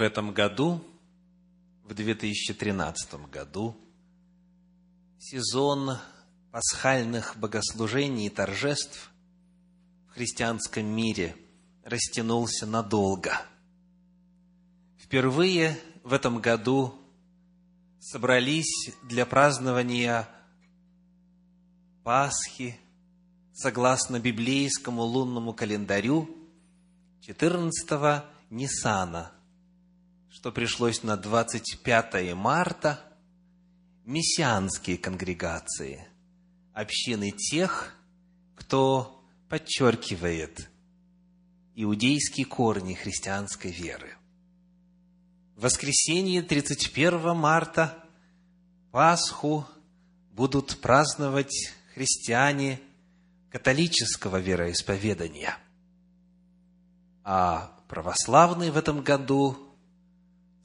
В этом году, в 2013 году, сезон пасхальных богослужений и торжеств в христианском мире растянулся надолго. Впервые в этом году собрались для празднования Пасхи согласно библейскому лунному календарю 14 Нисана, что пришлось на 25 марта, мессианские конгрегации, общины тех, кто подчеркивает иудейские корни христианской веры. В воскресенье 31 марта Пасху будут праздновать христиане католического вероисповедания. А православные в этом году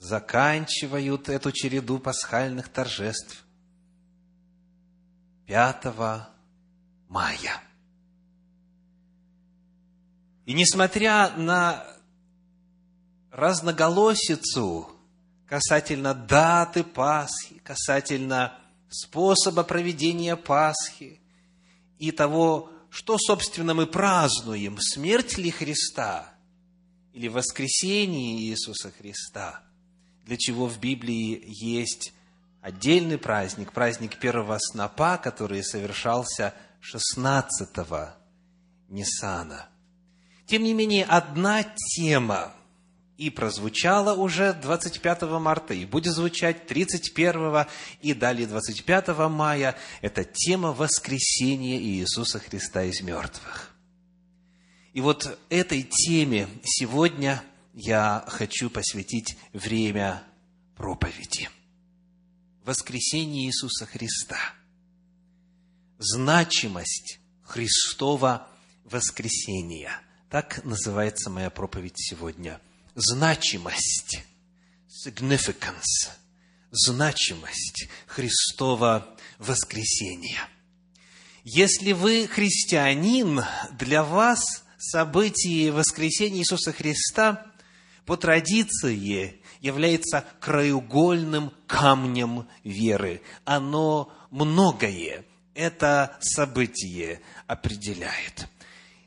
заканчивают эту череду пасхальных торжеств 5 мая. И несмотря на разноголосицу касательно даты Пасхи, касательно способа проведения Пасхи и того, что, собственно, мы празднуем, смерть ли Христа или воскресение Иисуса Христа, для чего в Библии есть отдельный праздник, праздник первого снопа, который совершался 16-го Ниссана. Тем не менее, одна тема – и прозвучало уже 25 марта, и будет звучать 31 и далее 25 мая. Это тема воскресения Иисуса Христа из мертвых. И вот этой теме сегодня я хочу посвятить время проповеди. Воскресение Иисуса Христа. Значимость Христова воскресения. Так называется моя проповедь сегодня – значимость, significance, значимость Христова воскресения. Если вы христианин, для вас событие воскресения Иисуса Христа по традиции является краеугольным камнем веры. Оно многое, это событие определяет.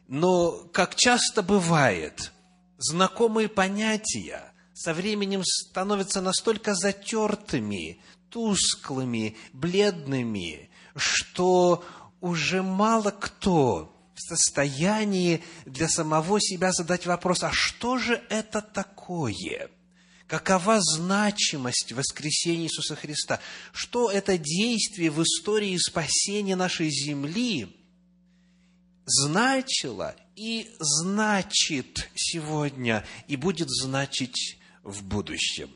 Но, как часто бывает – знакомые понятия со временем становятся настолько затертыми, тусклыми, бледными, что уже мало кто в состоянии для самого себя задать вопрос, а что же это такое? Какова значимость воскресения Иисуса Христа? Что это действие в истории спасения нашей земли значило и значит сегодня, и будет значить в будущем.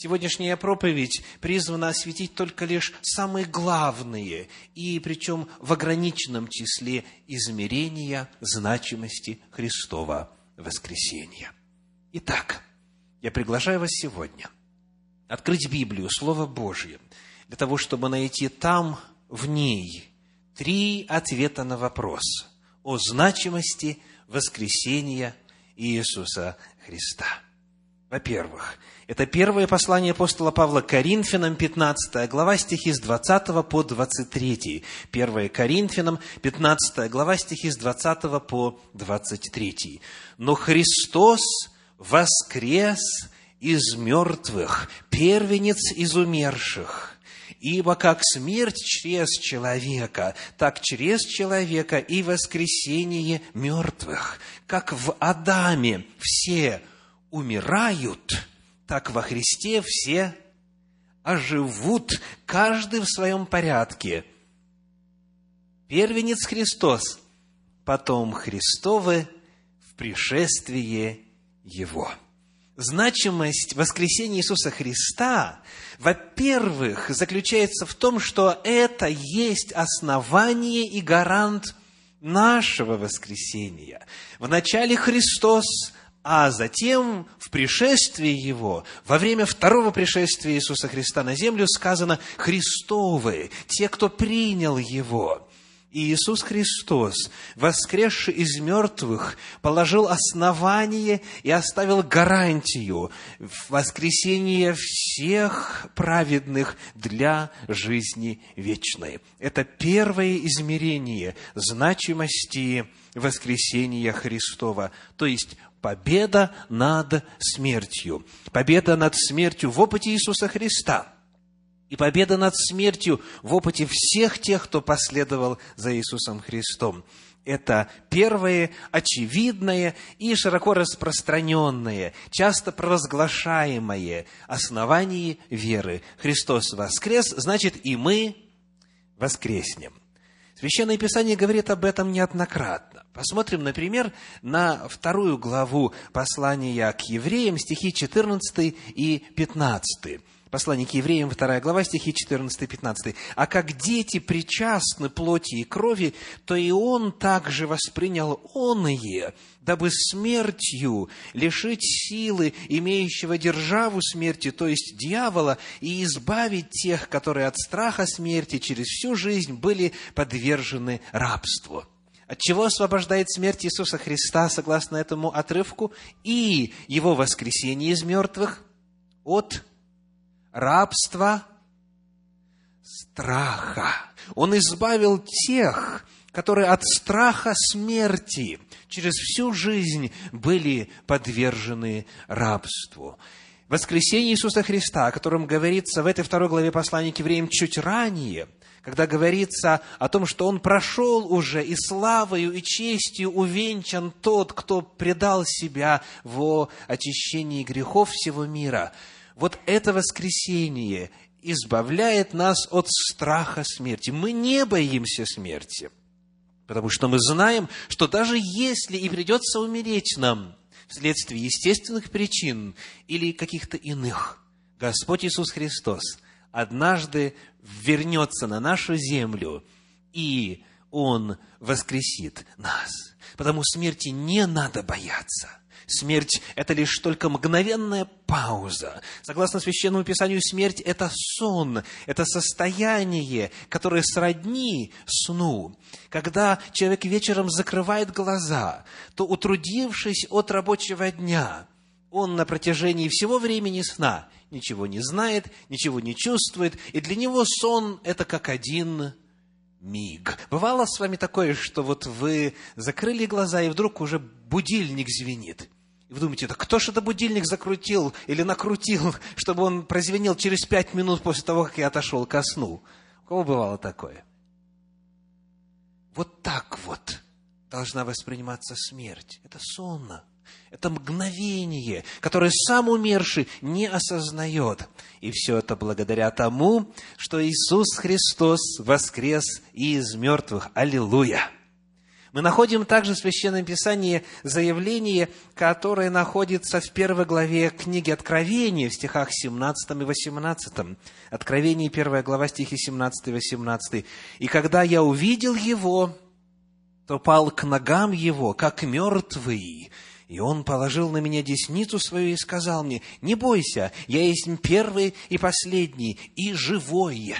Сегодняшняя проповедь призвана осветить только лишь самые главные, и причем в ограниченном числе измерения значимости Христова воскресения. Итак, я приглашаю вас сегодня открыть Библию, Слово Божье, для того, чтобы найти там, в ней, три ответа на вопрос – о значимости воскресения Иисуса Христа. Во-первых, это первое послание апостола Павла Коринфянам, 15 глава, стихи с 20 по 23. 1 Коринфянам, 15 глава, стихи с 20 по 23. «Но Христос воскрес из мертвых, первенец из умерших, Ибо как смерть через человека, так через человека и воскресение мертвых. Как в Адаме все умирают, так во Христе все оживут, каждый в своем порядке. Первенец Христос, потом Христовы в пришествие Его значимость воскресения Иисуса Христа, во-первых, заключается в том, что это есть основание и гарант нашего воскресения. Вначале Христос, а затем в пришествии Его, во время второго пришествия Иисуса Христа на землю сказано «Христовы», те, кто принял Его. И Иисус Христос, воскресший из мертвых, положил основание и оставил гарантию воскресения всех праведных для жизни вечной. Это первое измерение значимости воскресения Христова, то есть победа над смертью, победа над смертью в опыте Иисуса Христа – и победа над смертью в опыте всех тех, кто последовал за Иисусом Христом. Это первое, очевидное и широко распространенное, часто провозглашаемое основание веры. Христос воскрес, значит и мы воскреснем. Священное Писание говорит об этом неоднократно. Посмотрим, например, на вторую главу послания к евреям, стихи 14 и 15. Послание к евреям, 2 глава, стихи 14-15. «А как дети причастны плоти и крови, то и он также воспринял оные, дабы смертью лишить силы имеющего державу смерти, то есть дьявола, и избавить тех, которые от страха смерти через всю жизнь были подвержены рабству». От чего освобождает смерть Иисуса Христа, согласно этому отрывку, и Его воскресение из мертвых? От рабства страха. Он избавил тех, которые от страха смерти через всю жизнь были подвержены рабству. Воскресение Иисуса Христа, о котором говорится в этой второй главе послания к евреям чуть ранее, когда говорится о том, что Он прошел уже и славою, и честью увенчан тот, кто предал себя во очищении грехов всего мира – вот это воскресение избавляет нас от страха смерти. Мы не боимся смерти, потому что мы знаем, что даже если и придется умереть нам вследствие естественных причин или каких-то иных, Господь Иисус Христос однажды вернется на нашу землю, и Он воскресит нас. Потому смерти не надо бояться – Смерть – это лишь только мгновенная пауза. Согласно Священному Писанию, смерть – это сон, это состояние, которое сродни сну. Когда человек вечером закрывает глаза, то, утрудившись от рабочего дня, он на протяжении всего времени сна ничего не знает, ничего не чувствует, и для него сон – это как один миг. Бывало с вами такое, что вот вы закрыли глаза, и вдруг уже будильник звенит. И вы думаете, да кто же это будильник закрутил или накрутил, чтобы он прозвенел через пять минут после того, как я отошел ко сну? У кого бывало такое? Вот так вот должна восприниматься смерть. Это сонно. Это мгновение, которое сам умерший не осознает. И все это благодаря тому, что Иисус Христос воскрес из мертвых. Аллилуйя! Мы находим также в Священном Писании заявление, которое находится в первой главе книги Откровения, в стихах 17 и 18. Откровение, первая глава, стихи 17 и 18. «И когда я увидел его, то пал к ногам его, как мертвый, и он положил на меня десницу свою и сказал мне, «Не бойся, я есть первый и последний, и живой».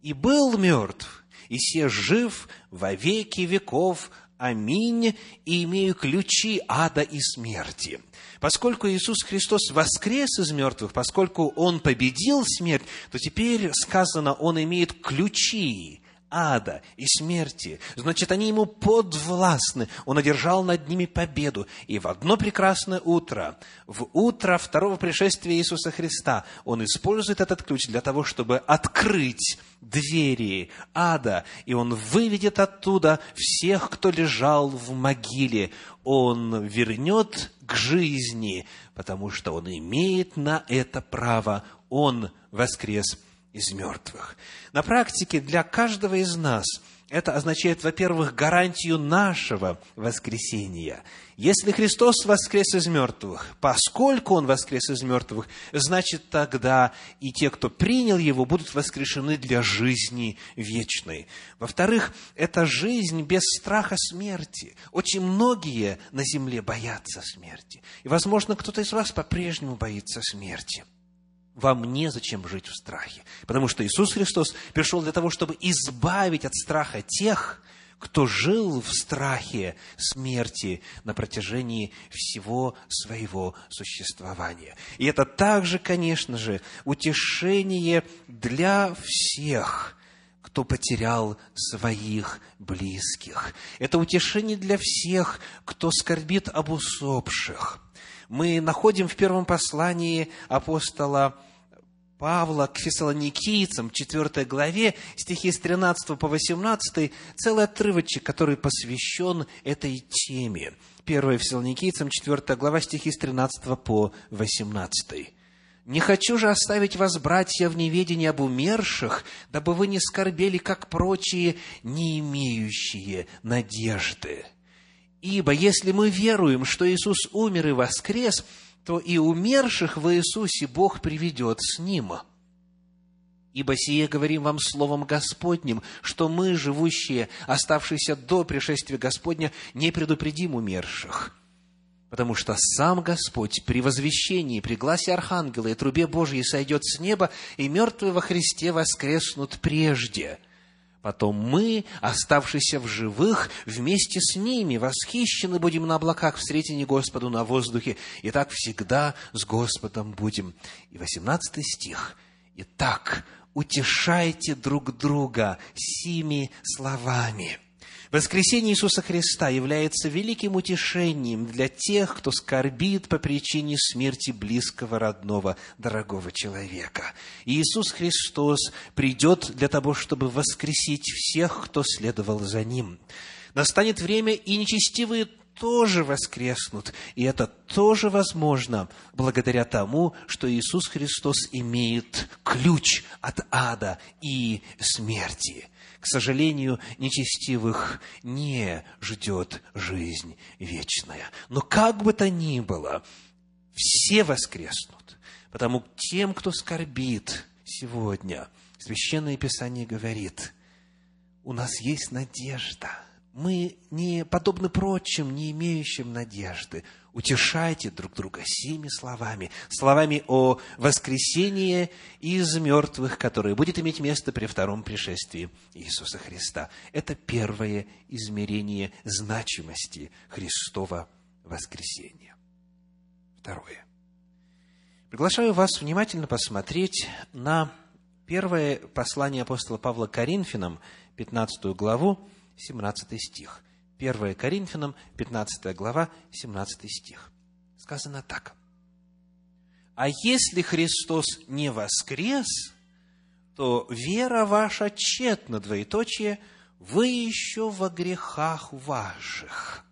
И был мертв, и се жив во веки веков. Аминь. И имею ключи ада и смерти. Поскольку Иисус Христос воскрес из мертвых, поскольку Он победил смерть, то теперь сказано, Он имеет ключи ада и смерти. Значит, они ему подвластны. Он одержал над ними победу. И в одно прекрасное утро, в утро второго пришествия Иисуса Христа, он использует этот ключ для того, чтобы открыть двери ада, и он выведет оттуда всех, кто лежал в могиле. Он вернет к жизни, потому что он имеет на это право. Он воскрес из мертвых. На практике для каждого из нас это означает, во-первых, гарантию нашего воскресения. Если Христос воскрес из мертвых, поскольку Он воскрес из мертвых, значит тогда и те, кто принял Его, будут воскрешены для жизни вечной. Во-вторых, это жизнь без страха смерти. Очень многие на земле боятся смерти. И, возможно, кто-то из вас по-прежнему боится смерти – вам незачем жить в страхе. Потому что Иисус Христос пришел для того, чтобы избавить от страха тех, кто жил в страхе смерти на протяжении всего своего существования. И это также, конечно же, утешение для всех, кто потерял своих близких. Это утешение для всех, кто скорбит об усопших. Мы находим в первом послании апостола Павла к фессалоникийцам, 4 главе, стихи с 13 по 18, целый отрывочек, который посвящен этой теме. 1 фессалоникийцам, 4 глава, стихи с 13 по 18. «Не хочу же оставить вас, братья, в неведении об умерших, дабы вы не скорбели, как прочие, не имеющие надежды. Ибо если мы веруем, что Иисус умер и воскрес, то и умерших в Иисусе Бог приведет с Ним. Ибо сие говорим вам словом Господним, что мы, живущие, оставшиеся до пришествия Господня, не предупредим умерших. Потому что сам Господь при возвещении, при гласе Архангела и трубе Божьей сойдет с неба, и мертвые во Христе воскреснут прежде – Потом мы, оставшиеся в живых, вместе с ними восхищены будем на облаках в сретении Господу на воздухе, и так всегда с Господом будем. И 18 стих. Итак, утешайте друг друга сими словами – Воскресение Иисуса Христа является великим утешением для тех, кто скорбит по причине смерти близкого, родного, дорогого человека. Иисус Христос придет для того, чтобы воскресить всех, кто следовал за Ним. Настанет время, и нечестивые тоже воскреснут. И это тоже возможно благодаря тому, что Иисус Христос имеет ключ от ада и смерти к сожалению, нечестивых не ждет жизнь вечная. Но как бы то ни было, все воскреснут, потому тем, кто скорбит сегодня, Священное Писание говорит, у нас есть надежда. Мы не подобны прочим, не имеющим надежды утешайте друг друга сими словами, словами о воскресении из мертвых, которое будет иметь место при втором пришествии Иисуса Христа. Это первое измерение значимости Христова воскресения. Второе. Приглашаю вас внимательно посмотреть на первое послание апостола Павла Коринфянам, 15 главу, 17 стих – 1 Коринфянам, 15 глава, 17 стих. Сказано так. «А если Христос не воскрес, то вера ваша тщетна, двоеточие, вы еще во грехах ваших».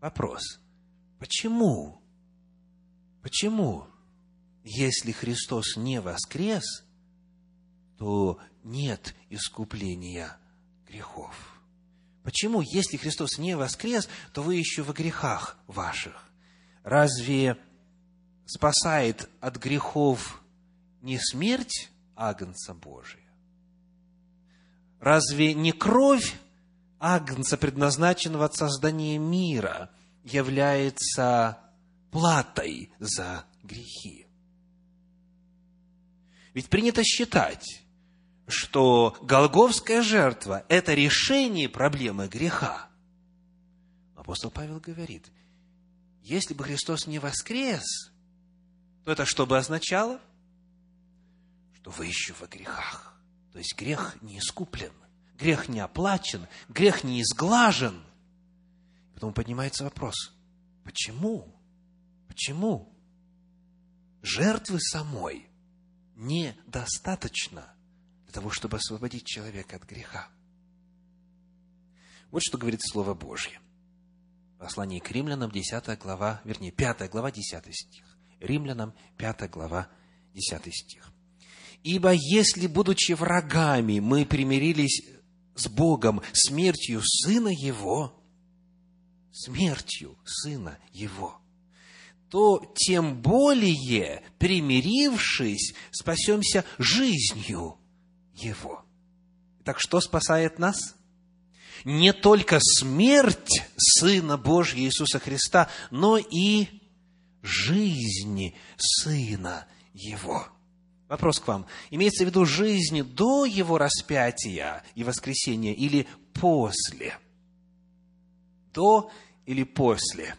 Вопрос. Почему? Почему? Если Христос не воскрес, то нет искупления грехов. Почему, если Христос не воскрес, то вы еще во грехах ваших? Разве спасает от грехов не смерть Агнца Божия? Разве не кровь Агнца, предназначенного от создания мира, является платой за грехи? Ведь принято считать, что Голговская жертва – это решение проблемы греха. Апостол Павел говорит, если бы Христос не воскрес, то это что бы означало? Что вы еще во грехах. То есть грех не искуплен, грех не оплачен, грех не изглажен. Потом поднимается вопрос, почему? Почему? Жертвы самой недостаточно – для того, чтобы освободить человека от греха. Вот что говорит Слово Божье. Послание к римлянам, 10 глава, вернее, 5 глава, 10 стих. Римлянам, 5 глава, 10 стих. «Ибо если, будучи врагами, мы примирились с Богом смертью Сына Его, смертью Сына Его, то тем более, примирившись, спасемся жизнью его. Так что спасает нас? Не только смерть Сына Божьего Иисуса Христа, но и жизнь Сына Его. Вопрос к вам. Имеется в виду жизнь до Его распятия и воскресения или после? До или после?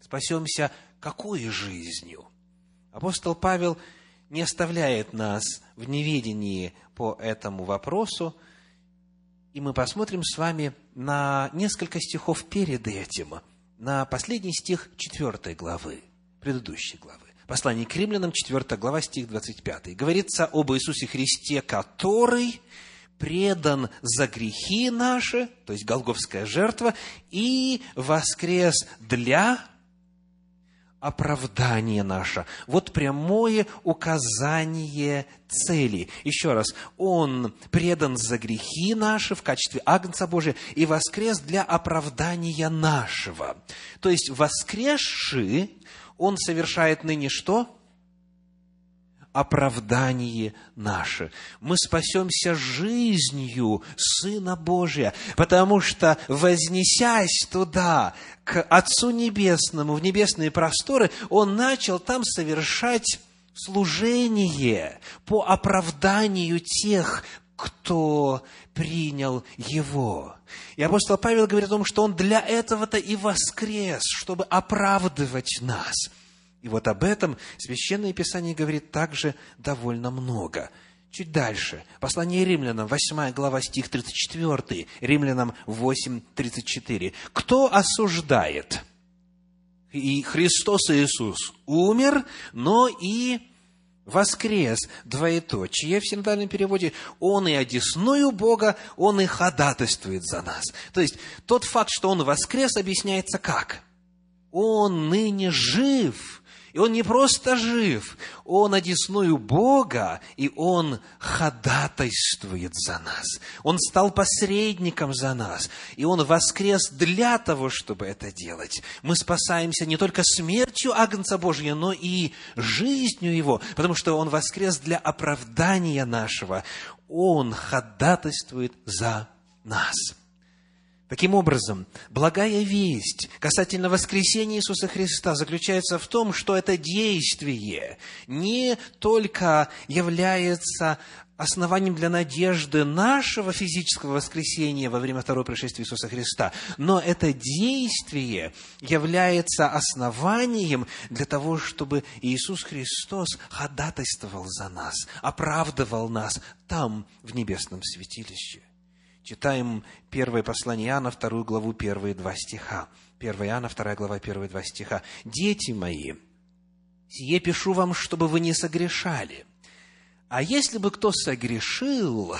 Спасемся какой жизнью? Апостол Павел не оставляет нас в неведении по этому вопросу, и мы посмотрим с вами на несколько стихов перед этим, на последний стих 4 главы, предыдущей главы. Послание к римлянам, 4 глава, стих 25. Говорится об Иисусе Христе, который предан за грехи наши, то есть Голговская жертва, и воскрес для оправдание наше. Вот прямое указание цели. Еще раз, Он предан за грехи наши в качестве Агнца Божия и воскрес для оправдания нашего. То есть воскресший, Он совершает ныне что? Оправдание наше. Мы спасемся жизнью Сына Божия, потому что, вознесясь туда, к Отцу Небесному, в небесные просторы, Он начал там совершать служение по оправданию тех, кто принял Его. И апостол Павел говорит о том, что Он для этого-то и воскрес, чтобы оправдывать нас – и вот об этом Священное Писание говорит также довольно много. Чуть дальше. Послание римлянам, 8 глава, стих 34. Римлянам 8, 34. «Кто осуждает?» И Христос Иисус умер, но и воскрес, двоеточие в синодальном переводе, Он и одесную Бога, Он и ходатайствует за нас. То есть, тот факт, что Он воскрес, объясняется как? Он ныне жив, и он не просто жив, он одесную Бога, и он ходатайствует за нас. Он стал посредником за нас, и он воскрес для того, чтобы это делать. Мы спасаемся не только смертью Агнца Божьего, но и жизнью Его, потому что Он воскрес для оправдания нашего. Он ходатайствует за нас. Таким образом, благая весть касательно воскресения Иисуса Христа заключается в том, что это действие не только является основанием для надежды нашего физического воскресения во время второго пришествия Иисуса Христа, но это действие является основанием для того, чтобы Иисус Христос ходатайствовал за нас, оправдывал нас там, в небесном святилище. Читаем первое послание Иоанна, вторую главу, первые два стиха. 1 Иоанна, вторая глава, первые два стиха. «Дети мои, сие пишу вам, чтобы вы не согрешали. А если бы кто согрешил,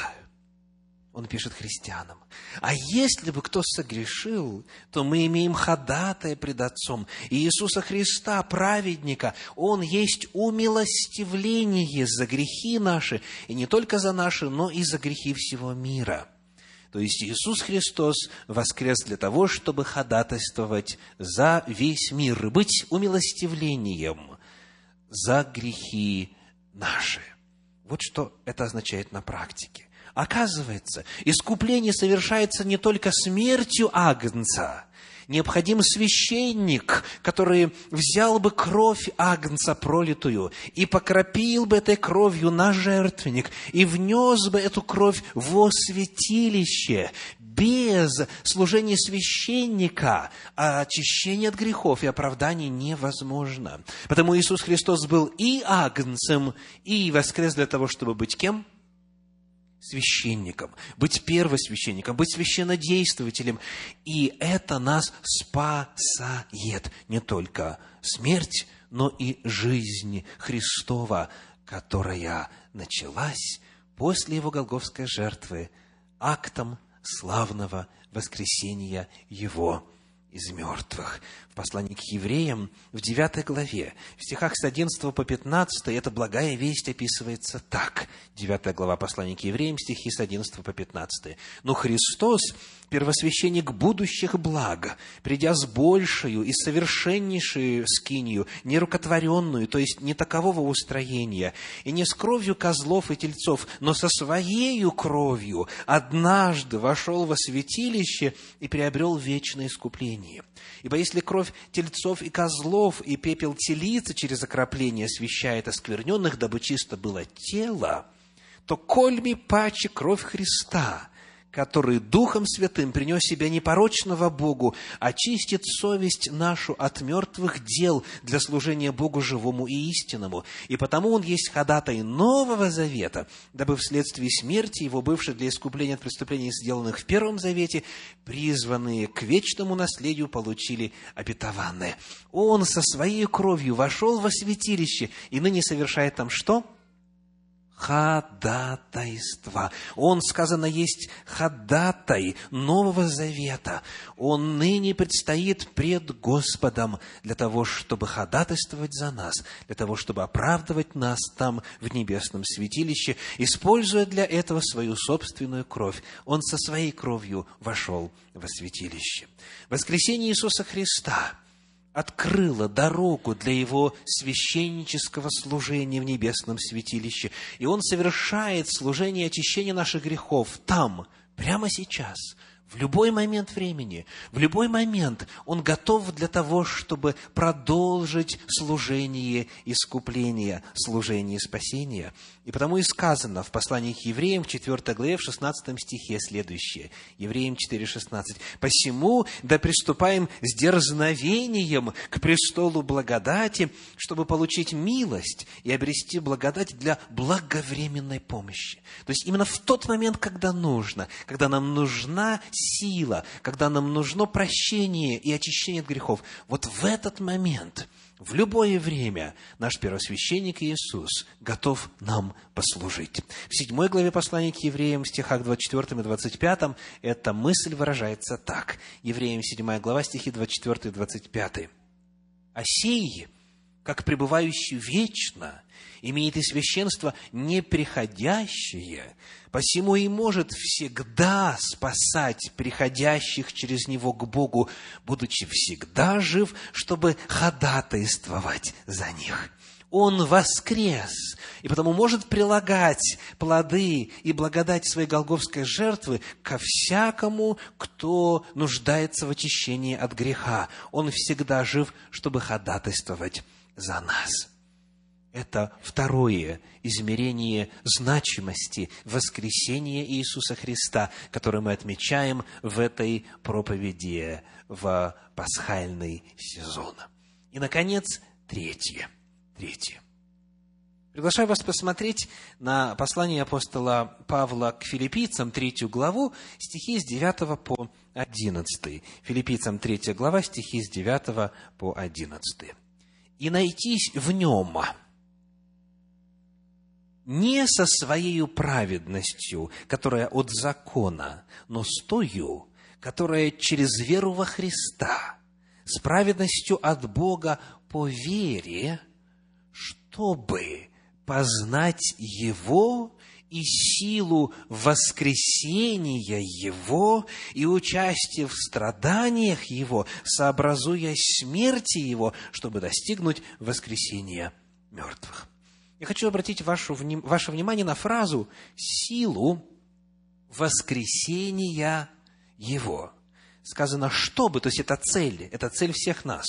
он пишет христианам, а если бы кто согрешил, то мы имеем ходатая пред Отцом, Иисуса Христа, праведника. Он есть умилостивление за грехи наши, и не только за наши, но и за грехи всего мира». То есть Иисус Христос воскрес для того, чтобы ходатайствовать за весь мир, быть умилостивлением за грехи наши. Вот что это означает на практике. Оказывается, искупление совершается не только смертью Агнца, необходим священник, который взял бы кровь агнца пролитую и покропил бы этой кровью на жертвенник и внес бы эту кровь во святилище. Без служения священника очищение от грехов и оправдание невозможно. Потому Иисус Христос был и агнцем, и воскрес для того, чтобы быть кем? Священником, быть первосвященником, быть священнодействователем. И это нас спасает. Не только смерть, но и жизнь Христова, которая началась после Его Голговской жертвы актом славного воскресения Его из мертвых. В послании к евреям, в 9 главе, в стихах с 11 по 15, эта благая весть описывается так. 9 глава послания к евреям, стихи с 11 по 15. «Но Христос, первосвященник будущих благ, придя с большую и совершеннейшую скинию, нерукотворенную, то есть не такового устроения, и не с кровью козлов и тельцов, но со своею кровью, однажды вошел во святилище и приобрел вечное искупление. Ибо если кровь тельцов и козлов и пепел телицы через окропление освящает оскверненных, дабы чисто было тело, то кольми паче кровь Христа, который Духом Святым принес себя непорочного Богу, очистит совесть нашу от мертвых дел для служения Богу живому и истинному. И потому Он есть ходатай Нового Завета, дабы вследствие смерти Его, бывшей для искупления от преступлений, сделанных в Первом Завете, призванные к вечному наследию получили обетованное. Он со своей кровью вошел во святилище и ныне совершает там что? Ходатайства. Он, сказано, есть ходатай Нового Завета. Он ныне предстоит пред Господом для того, чтобы ходатайствовать за нас, для того, чтобы оправдывать нас там, в небесном святилище, используя для этого свою собственную кровь. Он со своей кровью вошел во святилище. Воскресение Иисуса Христа – открыла дорогу для его священнического служения в небесном святилище. И он совершает служение очищения наших грехов там, прямо сейчас, в любой момент времени, в любой момент Он готов для того, чтобы продолжить служение искупления, служение спасения. И потому и сказано в послании к евреям в 4 главе, в 16 стихе следующее. Евреям 4,16. «Посему да приступаем с дерзновением к престолу благодати, чтобы получить милость и обрести благодать для благовременной помощи». То есть, именно в тот момент, когда нужно, когда нам нужна сила, когда нам нужно прощение и очищение от грехов, вот в этот момент, в любое время наш первосвященник Иисус готов нам послужить. В седьмой главе послания к евреям, стихах 24 и 25, эта мысль выражается так. Евреям 7 глава, стихи 24 и 25. «А сей, как пребывающий вечно, имеет и священство неприходящее, посему и может всегда спасать приходящих через него к Богу, будучи всегда жив, чтобы ходатайствовать за них. Он воскрес, и потому может прилагать плоды и благодать своей голговской жертвы ко всякому, кто нуждается в очищении от греха. Он всегда жив, чтобы ходатайствовать за нас. Это второе измерение значимости воскресения Иисуса Христа, которое мы отмечаем в этой проповеди в пасхальный сезон. И, наконец, третье. Третье. Приглашаю вас посмотреть на послание апостола Павла к филиппийцам, третью главу, стихи с 9 по 11. Филиппийцам, третья глава, стихи с 9 по 11. «И найтись в нем, не со своей праведностью, которая от закона, но с тою, которая через веру во Христа, с праведностью от Бога по вере, чтобы познать Его и силу воскресения Его и участие в страданиях Его, сообразуя смерти Его, чтобы достигнуть воскресения мертвых. Я хочу обратить вашу, ваше внимание на фразу «силу воскресения Его». Сказано «чтобы», то есть это цель, это цель всех нас,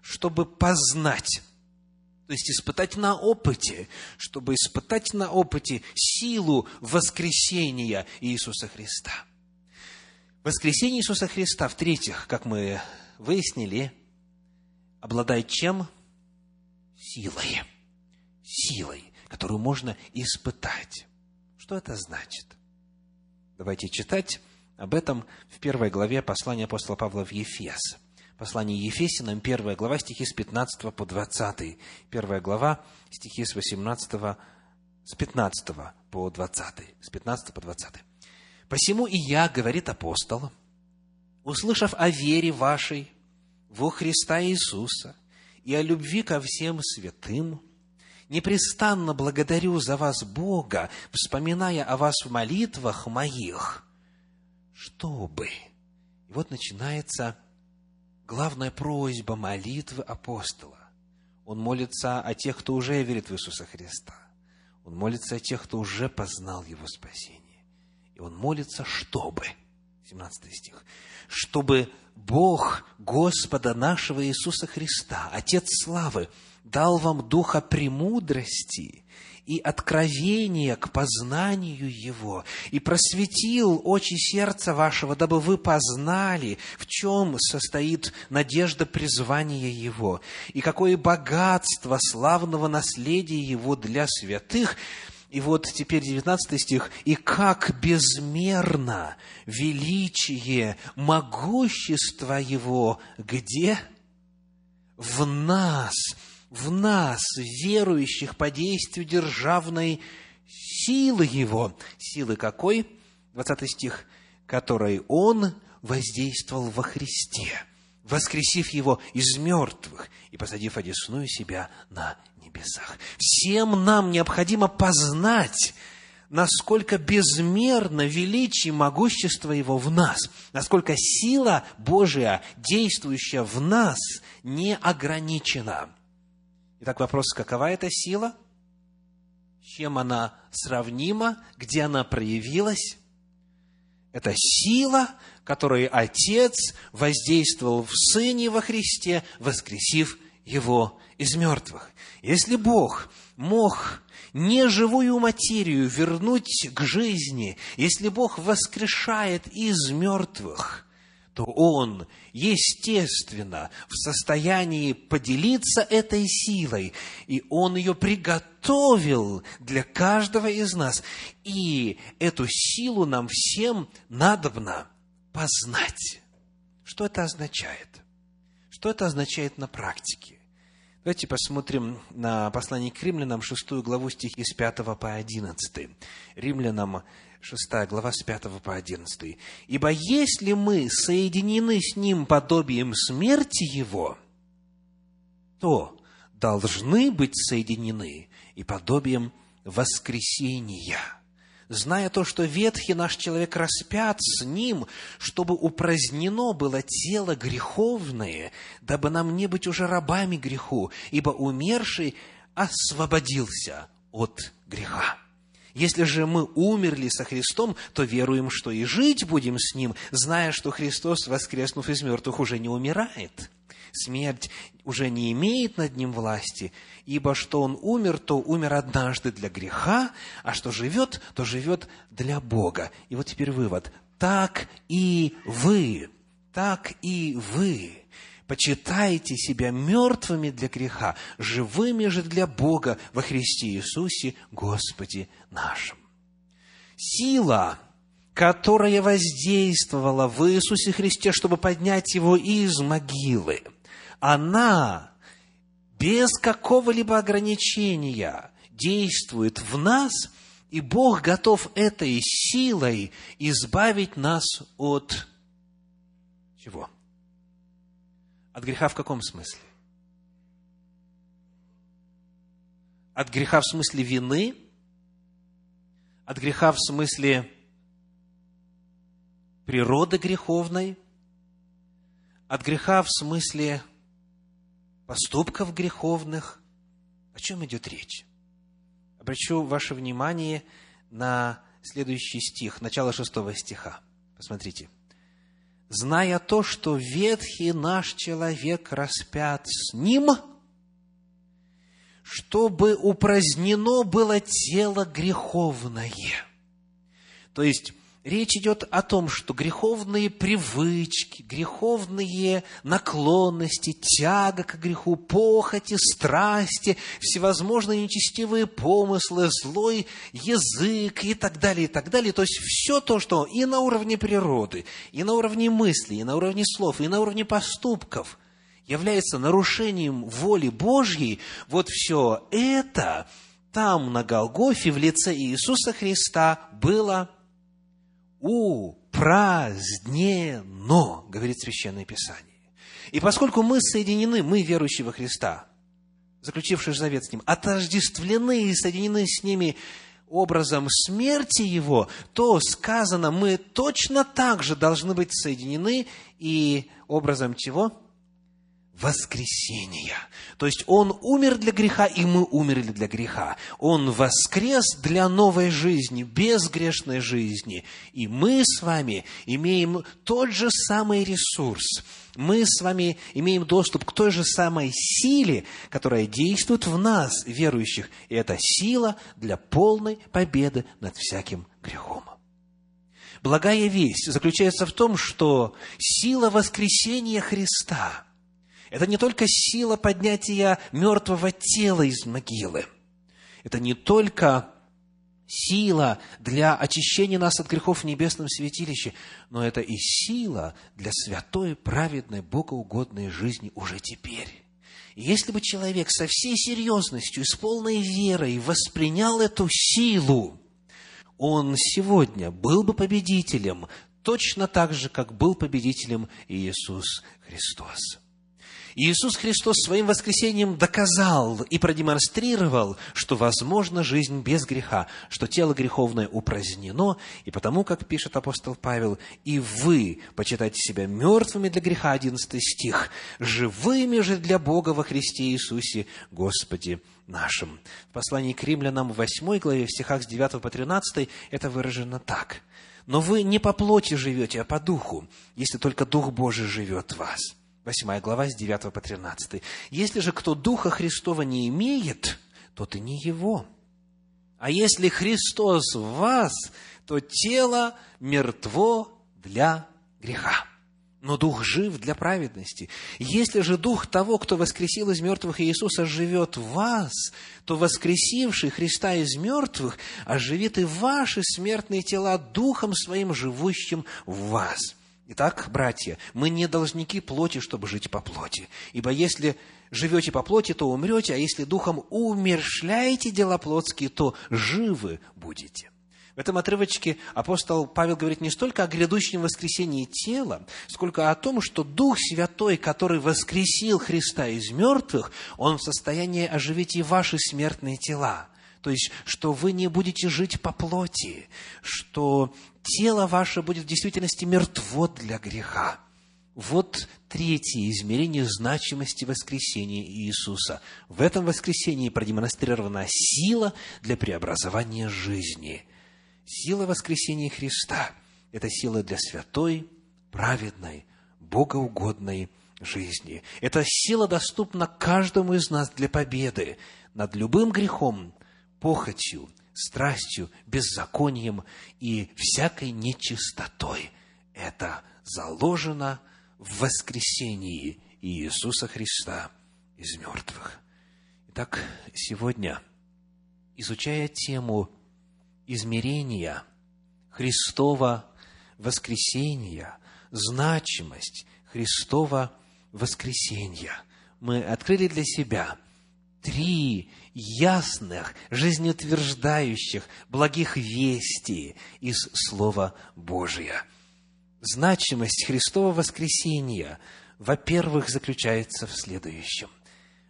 чтобы познать, то есть испытать на опыте, чтобы испытать на опыте силу воскресения Иисуса Христа. Воскресение Иисуса Христа, в-третьих, как мы выяснили, обладает чем? Силой силой, которую можно испытать. Что это значит? Давайте читать об этом в первой главе послания апостола Павла в Ефес. Послание Ефесинам, первая глава, стихи с 15 по 20. Первая глава, стихи с 18, с 15 по 20. С 15 по 20. «Посему и я, — говорит апостол, — услышав о вере вашей во Христа Иисуса и о любви ко всем святым, непрестанно благодарю за вас Бога, вспоминая о вас в молитвах моих, чтобы... И вот начинается главная просьба молитвы апостола. Он молится о тех, кто уже верит в Иисуса Христа. Он молится о тех, кто уже познал Его спасение. И он молится, чтобы, 17 стих, чтобы Бог Господа нашего Иисуса Христа, Отец славы, дал вам духа премудрости и откровения к познанию Его, и просветил очи сердца вашего, дабы вы познали, в чем состоит надежда призвания Его, и какое богатство славного наследия Его для святых, и вот теперь 19 стих. «И как безмерно величие, могущество Его где? В нас, в нас, верующих по действию державной силы Его». Силы какой? 20 стих. «Которой Он воздействовал во Христе, воскресив Его из мертвых и посадив одесную себя на небесах. Всем нам необходимо познать, насколько безмерно величие могущество Его в нас, насколько сила Божия, действующая в нас, не ограничена. Итак, вопрос, какова эта сила? Чем она сравнима? Где она проявилась? Это сила, которой Отец воздействовал в Сыне во Христе, воскресив Его из мертвых. Если Бог мог неживую материю вернуть к жизни, если Бог воскрешает из мертвых, то Он, естественно, в состоянии поделиться этой силой, и Он ее приготовил для каждого из нас. И эту силу нам всем надобно познать. Что это означает? Что это означает на практике? Давайте посмотрим на послание к римлянам, 6 главу стихи с 5 по 11. Римлянам 6 глава с 5 по 11. «Ибо если мы соединены с Ним подобием смерти Его, то должны быть соединены и подобием воскресения» зная то, что ветхий наш человек распят с ним, чтобы упразднено было тело греховное, дабы нам не быть уже рабами греху, ибо умерший освободился от греха. Если же мы умерли со Христом, то веруем, что и жить будем с Ним, зная, что Христос, воскреснув из мертвых, уже не умирает – смерть уже не имеет над ним власти, ибо что он умер, то умер однажды для греха, а что живет, то живет для Бога. И вот теперь вывод. Так и вы, так и вы почитайте себя мертвыми для греха, живыми же для Бога во Христе Иисусе, Господе нашим. Сила, которая воздействовала в Иисусе Христе, чтобы поднять его из могилы – она без какого-либо ограничения действует в нас, и Бог готов этой силой избавить нас от чего? От греха в каком смысле? От греха в смысле вины? От греха в смысле природы греховной? От греха в смысле поступков греховных. О чем идет речь? Обращу ваше внимание на следующий стих, начало шестого стиха. Посмотрите. «Зная то, что ветхий наш человек распят с ним, чтобы упразднено было тело греховное». То есть, Речь идет о том, что греховные привычки, греховные наклонности, тяга к греху, похоти, страсти, всевозможные нечестивые помыслы, злой язык и так далее, и так далее. То есть все то, что и на уровне природы, и на уровне мыслей, и на уровне слов, и на уровне поступков является нарушением воли Божьей, вот все это там, на Голгофе, в лице Иисуса Христа было упразднено, говорит Священное Писание. И поскольку мы соединены, мы, верующие во Христа, заключившие завет с Ним, отождествлены и соединены с ними образом смерти Его, то сказано, мы точно так же должны быть соединены и образом чего? Воскресения. То есть Он умер для греха, и мы умерли для греха. Он воскрес для новой жизни, безгрешной жизни. И мы с вами имеем тот же самый ресурс, Мы с вами имеем доступ к той же самой силе, которая действует в нас, верующих. И это сила для полной победы над всяким грехом. Благая весть заключается в том, что сила воскресения Христа – это не только сила поднятия мертвого тела из могилы, это не только сила для очищения нас от грехов в небесном святилище, но это и сила для святой, праведной, богоугодной жизни уже теперь. И если бы человек со всей серьезностью и с полной верой воспринял эту силу, он сегодня был бы победителем, точно так же, как был победителем Иисус Христос. Иисус Христос своим воскресением доказал и продемонстрировал, что возможна жизнь без греха, что тело греховное упразднено, и потому, как пишет апостол Павел, «И вы почитайте себя мертвыми для греха», 11 стих, «живыми же для Бога во Христе Иисусе Господе нашим». В послании к римлянам в 8 главе, в стихах с 9 по 13, это выражено так. «Но вы не по плоти живете, а по духу, если только Дух Божий живет в вас». 8 глава, с 9 по 13. «Если же кто Духа Христова не имеет, то ты не его. А если Христос в вас, то тело мертво для греха, но Дух жив для праведности. Если же Дух того, кто воскресил из мертвых Иисуса, живет в вас, то воскресивший Христа из мертвых оживит и ваши смертные тела Духом Своим, живущим в вас». Итак, братья, мы не должники плоти, чтобы жить по плоти. Ибо если живете по плоти, то умрете, а если духом умершляете дела плотские, то живы будете. В этом отрывочке апостол Павел говорит не столько о грядущем воскресении тела, сколько о том, что Дух Святой, который воскресил Христа из мертвых, Он в состоянии оживить и ваши смертные тела. То есть, что вы не будете жить по плоти, что тело ваше будет в действительности мертво для греха. Вот третье измерение значимости воскресения Иисуса. В этом воскресении продемонстрирована сила для преобразования жизни. Сила воскресения Христа – это сила для святой, праведной, богоугодной жизни. Эта сила доступна каждому из нас для победы над любым грехом, похотью, страстью, беззаконием и всякой нечистотой. Это заложено в воскресении Иисуса Христа из мертвых. Итак, сегодня, изучая тему измерения Христова воскресения, значимость Христова воскресения, мы открыли для себя три ясных, жизнеутверждающих, благих вестей из Слова Божия. Значимость Христова воскресения, во-первых, заключается в следующем.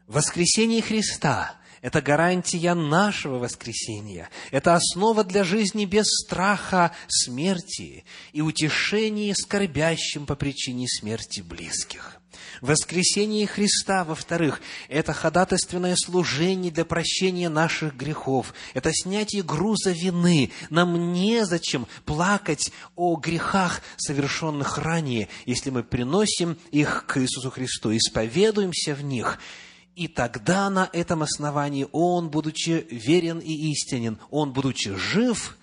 Воскресение Христа – это гарантия нашего воскресения. Это основа для жизни без страха смерти и утешения скорбящим по причине смерти близких. Воскресение Христа, во-вторых, это ходатайственное служение для прощения наших грехов. Это снятие груза вины. Нам незачем плакать о грехах, совершенных ранее, если мы приносим их к Иисусу Христу, исповедуемся в них. И тогда на этом основании Он, будучи верен и истинен, Он, будучи жив,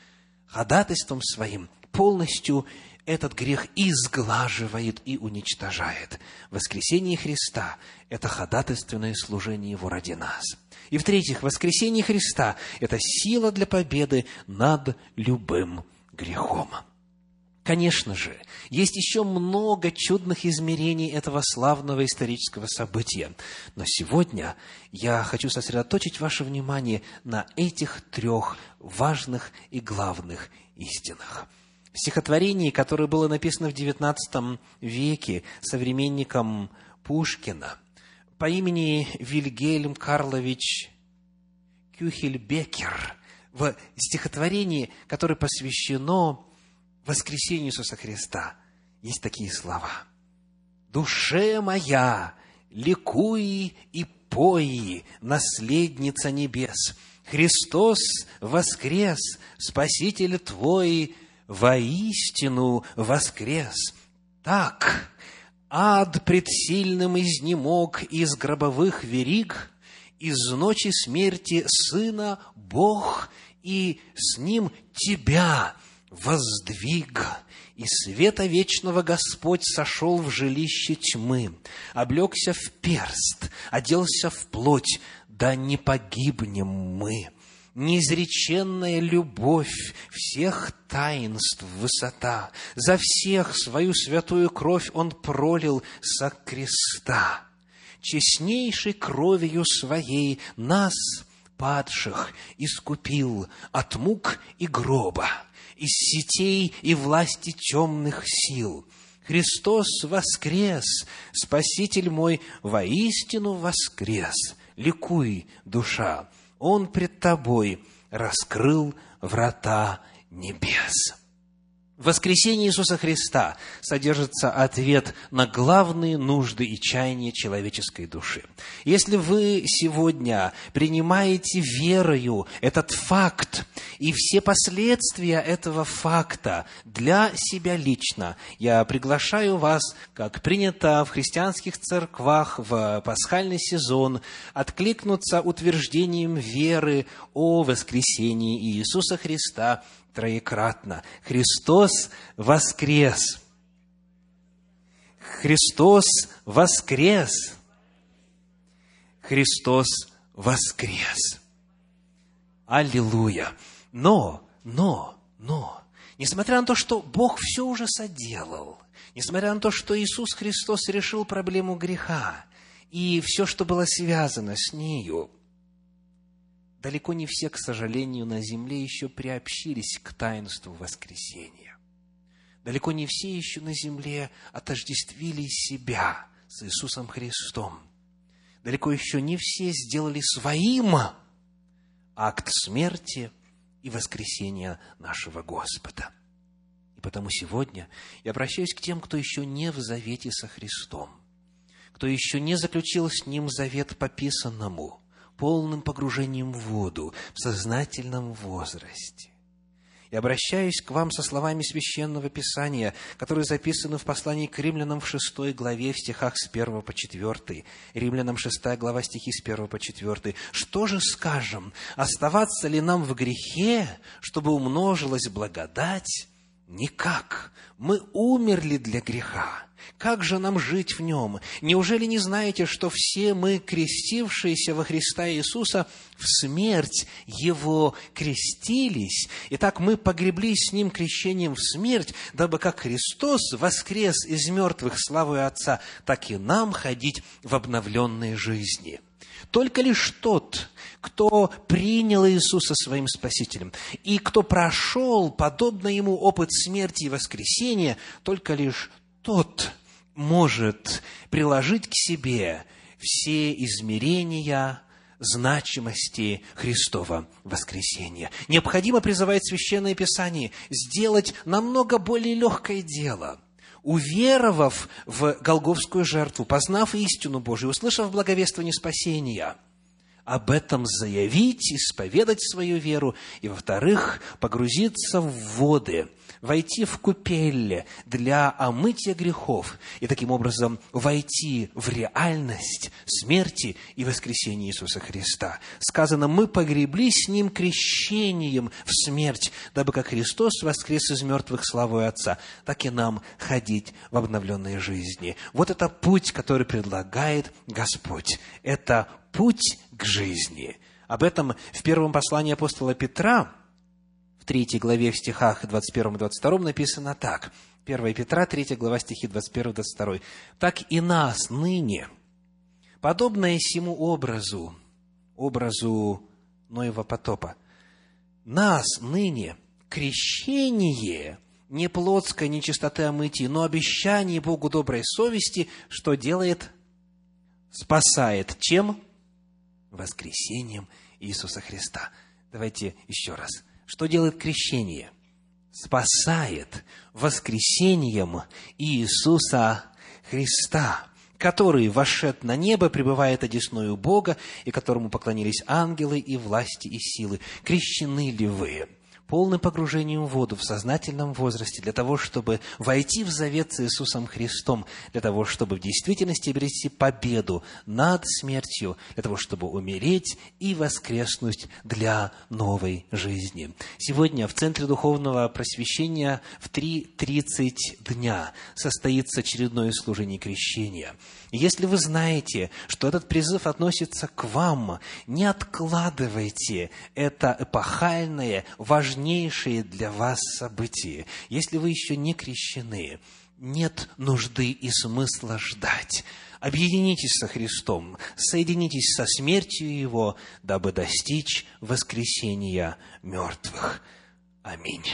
ходатайством своим полностью этот грех изглаживает и уничтожает. Воскресение Христа – это ходатайственное служение Его ради нас. И в-третьих, воскресение Христа – это сила для победы над любым грехом. Конечно же, есть еще много чудных измерений этого славного исторического события. Но сегодня я хочу сосредоточить ваше внимание на этих трех важных и главных истинах – стихотворении, которое было написано в XIX веке современником Пушкина по имени Вильгельм Карлович Кюхельбекер, в стихотворении, которое посвящено воскресению Иисуса Христа, есть такие слова. «Душе моя, ликуй и пои, наследница небес! Христос воскрес, Спаситель твой, воистину воскрес. Так, Ад пред сильным изнемог из гробовых вериг, из ночи смерти Сына Бог, и с Ним Тебя воздвиг. И света вечного Господь сошел в жилище тьмы, облегся в перст, оделся в плоть, да не погибнем мы неизреченная любовь всех таинств высота. За всех свою святую кровь Он пролил со креста. Честнейшей кровью своей нас, падших, искупил от мук и гроба, из сетей и власти темных сил. Христос воскрес, Спаситель мой воистину воскрес. Ликуй, душа, он пред тобой раскрыл врата небес. В воскресении Иисуса Христа содержится ответ на главные нужды и чаяния человеческой души. Если вы сегодня принимаете верою этот факт и все последствия этого факта для себя лично, я приглашаю вас, как принято в христианских церквах в пасхальный сезон, откликнуться утверждением веры о воскресении Иисуса Христа – троекратно. Христос воскрес! Христос воскрес! Христос воскрес! Аллилуйя! Но, но, но, несмотря на то, что Бог все уже соделал, несмотря на то, что Иисус Христос решил проблему греха, и все, что было связано с нею, далеко не все, к сожалению, на земле еще приобщились к таинству воскресения. Далеко не все еще на земле отождествили себя с Иисусом Христом. Далеко еще не все сделали своим акт смерти и воскресения нашего Господа. И потому сегодня я обращаюсь к тем, кто еще не в завете со Христом, кто еще не заключил с Ним завет пописанному – полным погружением в воду в сознательном возрасте. И обращаюсь к вам со словами Священного Писания, которые записаны в послании к римлянам в шестой главе, в стихах с первого по четвертый. Римлянам шестая глава, стихи с первого по четвертый. «Что же скажем? Оставаться ли нам в грехе, чтобы умножилась благодать? Никак. Мы умерли для греха. Как же нам жить в нем? Неужели не знаете, что все мы, крестившиеся во Христа Иисуса, в смерть Его крестились? Итак, мы погреблись с Ним крещением в смерть, дабы как Христос воскрес из мертвых славой Отца, так и нам ходить в обновленной жизни». Только лишь тот, кто принял Иисуса своим Спасителем, и кто прошел, подобно ему, опыт смерти и воскресения, только лишь тот может приложить к себе все измерения значимости Христова воскресения. Необходимо призывать Священное Писание сделать намного более легкое дело – уверовав в Голговскую жертву, познав истину Божию, услышав благовествование спасения – об этом заявить, исповедать свою веру, и, во-вторых, погрузиться в воды, войти в купель для омытия грехов, и таким образом войти в реальность смерти и воскресения Иисуса Христа. Сказано, мы погребли с Ним крещением в смерть, дабы как Христос воскрес из мертвых славой Отца, так и нам ходить в обновленной жизни. Вот это путь, который предлагает Господь. Это путь к жизни. Об этом в первом послании апостола Петра, в третьей главе, в стихах 21 и 22 написано так. 1 Петра, 3 глава, стихи 21 и 22. «Так и нас ныне, подобное сему образу, образу Ноева потопа, нас ныне крещение не плотской нечистоты омытия, но обещание Богу доброй совести, что делает? Спасает. Чем? воскресением Иисуса Христа. Давайте еще раз. Что делает крещение? Спасает воскресением Иисуса Христа, который, вошед на небо, пребывает одесную Бога, и которому поклонились ангелы и власти и силы. Крещены ли вы? Полным погружением в воду в сознательном возрасте, для того, чтобы войти в завет с Иисусом Христом, для того, чтобы в действительности обрести победу над смертью, для того, чтобы умереть и воскреснуть для новой жизни. Сегодня в Центре Духовного Просвещения в 3.30 дня состоится очередное служение крещения. Если вы знаете, что этот призыв относится к вам, не откладывайте это эпохальное, важнейшее для вас событие. Если вы еще не крещены, нет нужды и смысла ждать. Объединитесь со Христом, соединитесь со смертью Его, дабы достичь воскресения мертвых. Аминь.